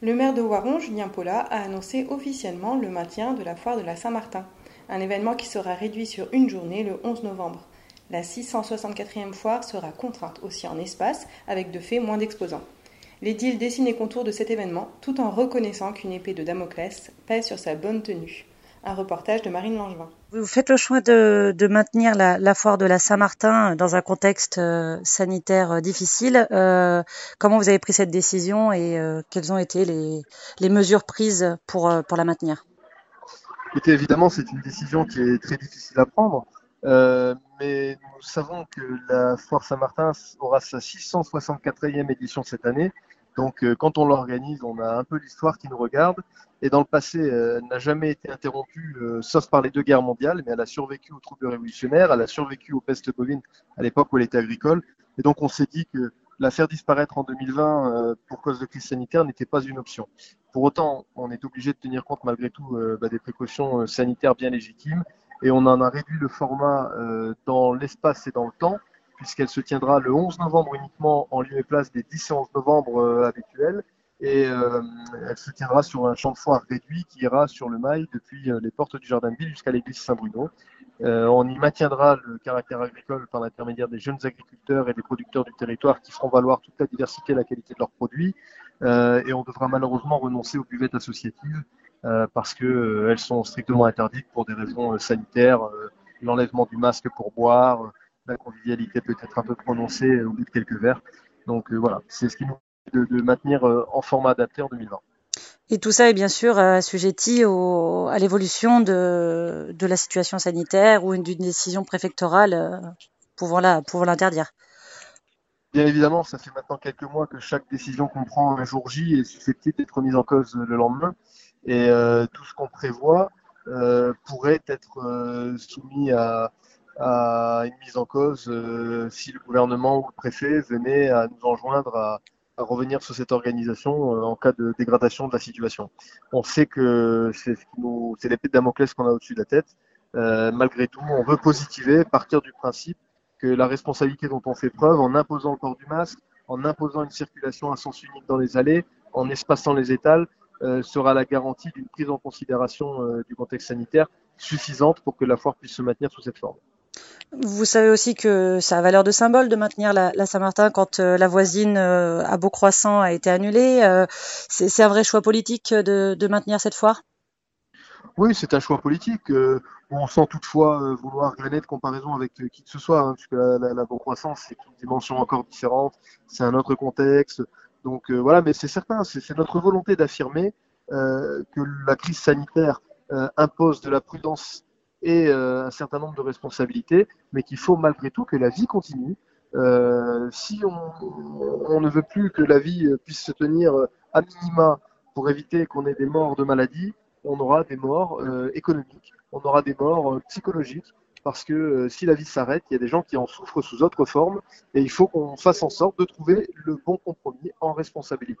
Le maire de Voiron, Julien Paula, a annoncé officiellement le maintien de la foire de la Saint-Martin, un événement qui sera réduit sur une journée le 11 novembre. La 664e foire sera contrainte aussi en espace, avec de fait moins d'exposants. L'édile dessine les contours de cet événement, tout en reconnaissant qu'une épée de Damoclès pèse sur sa bonne tenue. Un reportage de Marine Langevin. Vous faites le choix de, maintenir la, foire de la Saint-Martin dans un contexte euh, sanitaire euh, difficile. Euh, comment vous avez pris cette décision et quelles ont été les, mesures prises pour, pour la maintenir? Évidemment, c'est une décision qui est très difficile à prendre, mais nous savons que la foire Saint-Martin aura sa 664e édition cette année. Donc, quand on l'organise, on a un peu l'histoire qui nous regarde et dans le passé, euh, elle n'a jamais été interrompue, euh, sauf par les deux guerres mondiales, mais elle a survécu aux troubles révolutionnaires, elle a survécu aux pestes bovines à l'époque où elle était agricole. Et donc on s'est dit que la faire disparaître en 2020 euh, pour cause de crise sanitaire n'était pas une option. Pour autant, on est obligé de tenir compte malgré tout bah, des précautions sanitaires bien légitimes et on en a réduit le format dans l'espace et dans le temps puisqu'elle se tiendra le 11 novembre uniquement en lieu et place des 10 et 11 novembre habituels et euh, elle se tiendra sur un champ de foire réduit qui ira sur le mail depuis euh, les portes du Jardin de Ville jusqu'à l'église Saint-Bruno. Euh, on y maintiendra le caractère agricole par l'intermédiaire des jeunes agriculteurs et des producteurs du territoire qui feront valoir toute la diversité et la qualité de leurs produits. et on devra malheureusement renoncer aux buvettes associatives parce qu'elles sont strictement interdites pour des raisons sanitaires, l'enlèvement du masque pour boire, la convivialité peut être un peu prononcée au bout de quelques verres. Donc voilà, c'est ce qui nous de, maintenir euh, en format adapté en 2020. Et tout ça est bien sûr euh, assujetti au, à l'évolution de, de, la situation sanitaire ou d'une décision préfectorale euh, pouvant l'interdire. Bien évidemment, ça fait maintenant quelques mois que chaque décision qu'on prend un jour J est susceptible d'être mise en cause le lendemain. Et tout ce qu'on prévoit pourrait être soumis à, à, une mise en cause si le gouvernement ou le préfet venait à nous enjoindre à, à revenir sur cette organisation euh, en cas de dégradation de la situation. On sait que c'est c'est l'épée de Damoclès qu'on a au-dessus de la tête. Euh, malgré tout, on veut positiver, partir du principe que la responsabilité dont on fait preuve en imposant le port du masque, en imposant une circulation à sens unique dans les allées, en espaçant les étals, euh, sera la garantie d'une prise en considération du contexte sanitaire suffisante pour que la foire puisse se maintenir sous cette forme. Vous savez aussi que ça a valeur de symbole de maintenir la, Saint-Martin quand euh, la voisine euh, à Beaucroissant a été annulée. Euh, c'est un vrai choix politique de, maintenir cette foire? Oui, c'est un choix politique. on sent toutefois vouloir glaner de comparaison avec qui que ce soit, hein, puisque la, la, Beaucroissant, c'est une dimension encore différente, c'est un autre contexte. Donc voilà, mais c'est certain, c'est notre volonté d'affirmer que la crise sanitaire impose de la prudence et euh, un certain nombre de responsabilités, mais qu'il faut malgré tout que la vie continue. Euh, si on, ne veut plus que la vie puisse se tenir à minima pour éviter qu'on ait des morts de maladie, on aura des morts euh, économiques, on aura des morts euh, psychologiques, parce que euh, si la vie s'arrête, il y a des gens qui en souffrent sous autre forme, et il faut qu'on fasse en sorte de trouver le bon compromis en responsabilité.